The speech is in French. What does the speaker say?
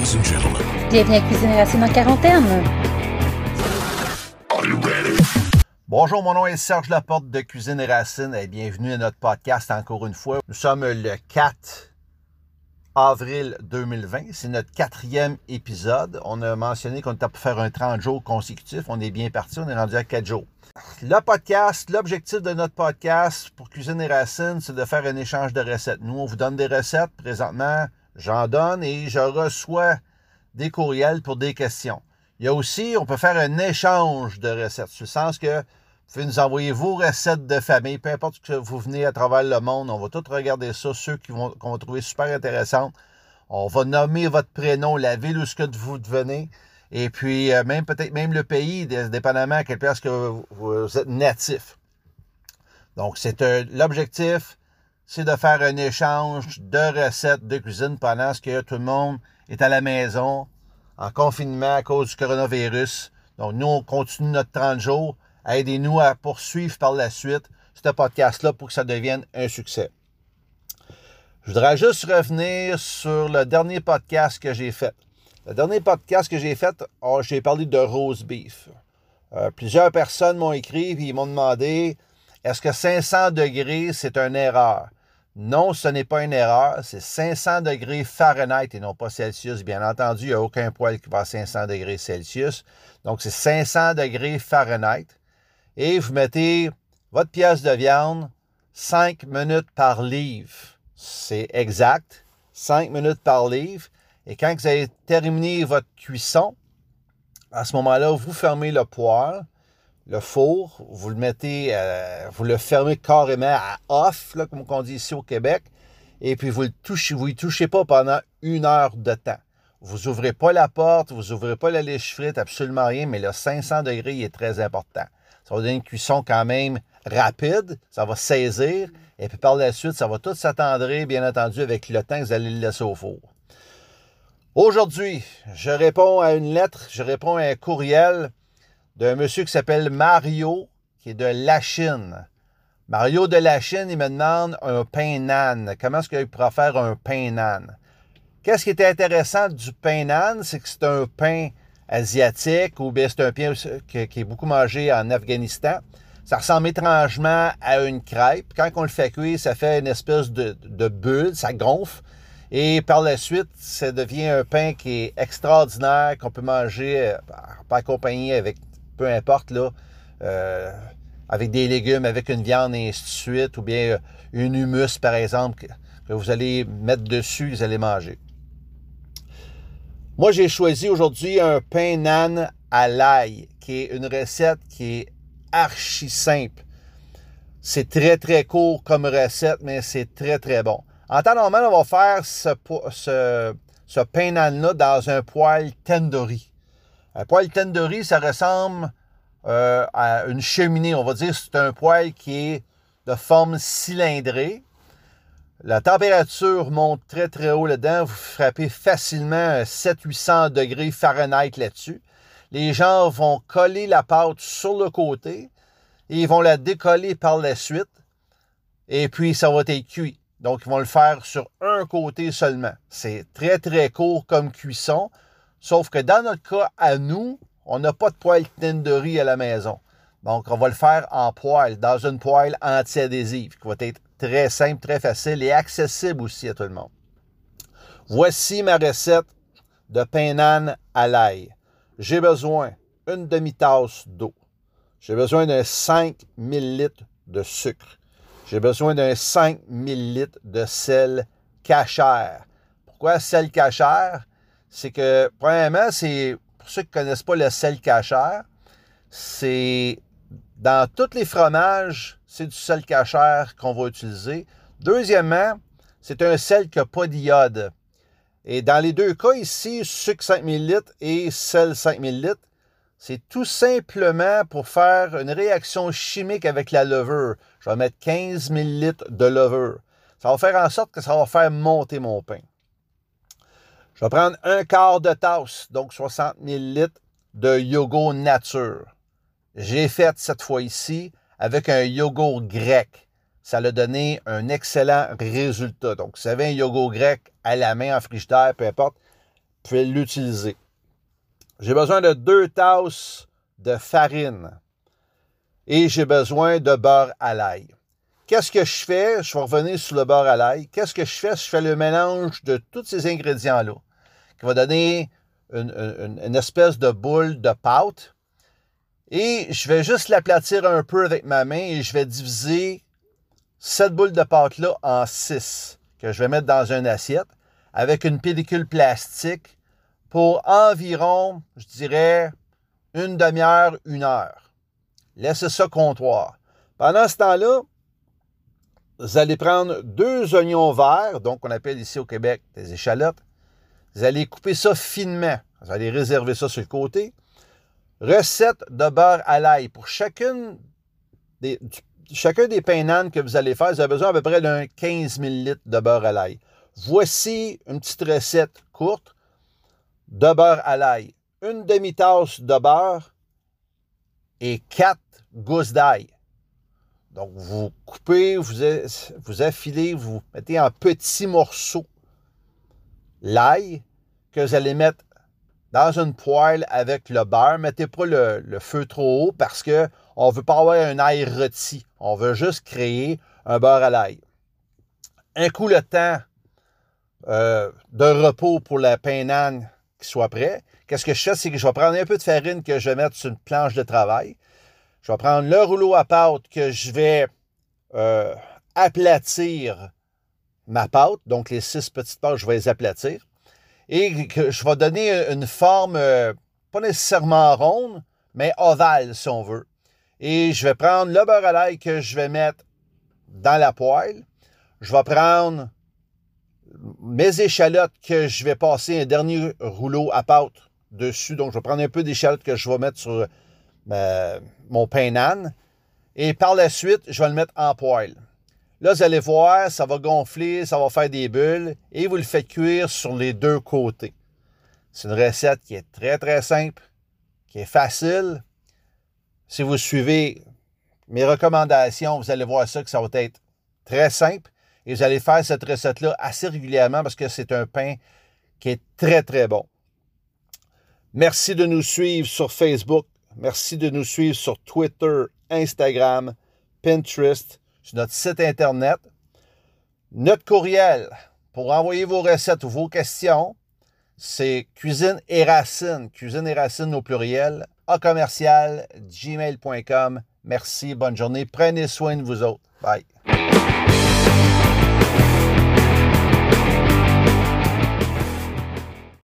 Ladies and gentlemen. Bienvenue à Cuisine Racine en quarantaine. Are you ready? Bonjour, mon nom est Serge Laporte de Cuisine et Racine et bienvenue à notre podcast encore une fois. Nous sommes le 4 avril 2020. C'est notre quatrième épisode. On a mentionné qu'on était pour faire un 30 jours consécutif. On est bien parti. On est rendu à 4 jours. Le podcast, l'objectif de notre podcast pour Cuisine et Racine, c'est de faire un échange de recettes. Nous, on vous donne des recettes. Présentement, j'en donne et je reçois des courriels pour des questions. Il y a aussi, on peut faire un échange de recettes, sur le sens que vous pouvez nous envoyer vos recettes de famille, peu importe que vous venez à travers le monde, on va tout regarder ça, ceux qui vont, qu'on va trouver super intéressantes. On va nommer votre prénom, la ville où ce que vous devenez, et puis euh, même peut-être même le pays, dé- dépendamment à quelle place que vous, êtes natif. Donc, c'est un- l'objectif, c'est de faire un échange de recettes de cuisine pendant ce que tout le monde est à la maison, en confinement à cause du coronavirus. Donc, nous, on continue notre 30 jours. Aidez-nous à poursuivre par la suite ce podcast-là pour que ça devienne un succès. Je voudrais juste revenir sur le dernier podcast que j'ai fait. Le dernier podcast que j'ai fait, oh, j'ai parlé de rose beef. Euh, plusieurs personnes m'ont écrit et ils m'ont demandé est-ce que 500 degrés, c'est une erreur? Non, ce n'est pas une erreur. C'est 500 degrés Fahrenheit et non pas Celsius. Bien entendu, il n'y a aucun poêle qui va à 500 degrés Celsius. Donc, c'est 500 degrés Fahrenheit. Et vous mettez votre pièce de viande 5 minutes par livre. C'est exact. 5 minutes par livre. Et quand vous avez terminé votre cuisson, à ce moment-là, vous fermez le poêle le four, vous le mettez, euh, vous le fermez carrément à off, comme on dit ici au Québec, et puis vous le touchez, vous y touchez pas pendant une heure de temps. Vous ouvrez pas la porte, vous ouvrez pas la lèche frite, absolument rien, mais le 500 degrés est très important. Ça va donner une cuisson quand même rapide, ça va saisir, et puis par la suite, ça va tout s'attendrir, bien entendu, avec le temps que vous allez le laisser au four. Aujourd'hui, je réponds à une lettre, je réponds à un courriel d'un monsieur qui s'appelle Mario, qui est de la Chine. Mario de la Chine, il me demande un pain nan. Comment est-ce qu'il pourra faire un pain nan? Qu'est-ce qui est intéressant du pain nan? C'est que c'est un pain asiatique ou bien c'est un pain qui est beaucoup mangé en Afghanistan. Ça ressemble étrangement à une crêpe. Quand on le fait cuire, ça fait une espèce de, de bulle, ça gonfle. Et par la suite, ça devient un pain qui est extraordinaire, qu'on peut manger, euh, pas accompagné avec peu importe, là, euh, avec des légumes, avec une viande et ainsi de suite, ou bien euh, une humus, par exemple, que, vous allez mettre dessus, vous allez manger. Moi, j'ai choisi aujourd'hui un pain nan à l'ail, qui est une recette qui est archi simple. C'est très, très court comme recette, mais c'est très, très bon. En temps normal, on va faire ce pain nan-là dans un poêle tandoori. Un poêle tandoori, ça ressemble euh, à une cheminée. On va dire c'est un poêle qui est de forme cylindrée. La température monte très très haut là-dedans. Vous frappez facilement 700-800 degrés Fahrenheit là-dessus. Les gens vont coller la pâte sur le côté et ils vont la décoller par la suite. Et puis ça va être cuit. Donc ils vont le faire sur un côté seulement. C'est très très court comme cuisson. Sauf que dans notre cas, à nous, on n'a pas de poêle tandoori à la maison. Donc, on va le faire en poêle, dans une poêle anti-adhésive, qui va être très simple, très facile et accessible aussi à tout le monde. Voici ma recette de pain nan à l'ail. J'ai besoin d'une demi-tasse d'eau. J'ai besoin d'un 5 ml de sucre. J'ai besoin d'un 5 ml de sel cachère. Pourquoi sel cachère? C'est que, premièrement, c'est, pour ceux qui ne connaissent pas le sel cachère, c'est dans tous les fromages, c'est du sel cachère qu'on va utiliser. Deuxièmement, c'est un sel qui n'a pas d'iode. Et dans les deux cas ici, sucre 5 ml et sel 5 ml, c'est tout simplement pour faire une réaction chimique avec la levure. Je vais mettre 15 ml de levure. Ça va faire en sorte que ça va faire monter mon pain. Je vais prendre un quart de tasse, donc 60 ml de yogourt nature. J'ai fait cette fois ici avec un yogourt grec. Ça a donné un excellent résultat. Donc, si vous avez un yogourt grec à la main en frigidaire, peu importe, pouvez l'utiliser. J'ai besoin de deux tasses de farine et j'ai besoin de beurre à l'ail. Qu'est-ce que je fais? Je vais revenir sur le beurre à l'ail. Qu'est-ce que je fais? Je fais le mélange de tous ces ingrédients-là? Qui va donner une, espèce de boule de pâte. Et je vais juste l'aplatir un peu avec ma main et je vais diviser cette boule de pâte-là en six que je vais mettre dans une assiette avec une pellicule plastique pour environ, je dirais, une demi-heure, une heure. Laissez ça comptoir. Pendant ce temps-là, vous allez prendre deux oignons verts, donc on appelle ici au Québec des échalotes. Vous allez couper ça finement. Vous allez réserver ça sur le côté. Recette de beurre à l'ail. Pour chacune des, chacun des pains que vous allez faire, vous avez besoin à peu près d'un 15 000 de beurre à l'ail. Voici une petite recette courte de beurre à l'ail. Une demi-tasse de beurre et quatre gousses d'ail. Donc, vous coupez, vous affilez, vous mettez en petits morceaux l'ail que vous allez mettre dans une poêle avec le beurre. Mettez pas le, feu trop haut parce qu'on ne veut pas avoir un ail rôti. On veut juste créer un beurre à l'ail. Un coup le temps euh, de repos pour la pain qui soit prêt. Qu'est-ce que je fais? C'est que je vais prendre un peu de farine que je vais mettre sur une planche de travail. Je vais prendre le rouleau à pâte que je vais euh, aplatir ma pâte. Donc, les six petites pâtes, je vais les aplatir et je vais donner une forme euh, pas nécessairement ronde, mais ovale si on veut. Et je vais prendre le beurre à l'ail que je vais mettre dans la poêle. Je vais prendre mes échalotes que je vais passer un dernier rouleau à pâte dessus. Donc, je vais prendre un peu d'échalotes que je vais mettre sur euh, mon pain nan. Et par la suite, je vais le mettre en poêle. Là, vous allez voir, ça va gonfler, ça va faire des bulles et vous le faites cuire sur les deux côtés. C'est une recette qui est très, très simple, qui est facile. Si vous suivez mes recommandations, vous allez voir ça que ça va être très simple et vous allez faire cette recette-là assez régulièrement parce que c'est un pain qui est très, très bon. Merci de nous suivre sur Facebook. Merci de nous suivre sur Twitter, Instagram, Pinterest sur notre site Internet. Notre courriel pour envoyer vos recettes ou vos questions, c'est cuisine et racine, cuisine et racine au pluriel, à commercial, gmail.com. Merci, bonne journée. Prenez soin de vous autres. Bye.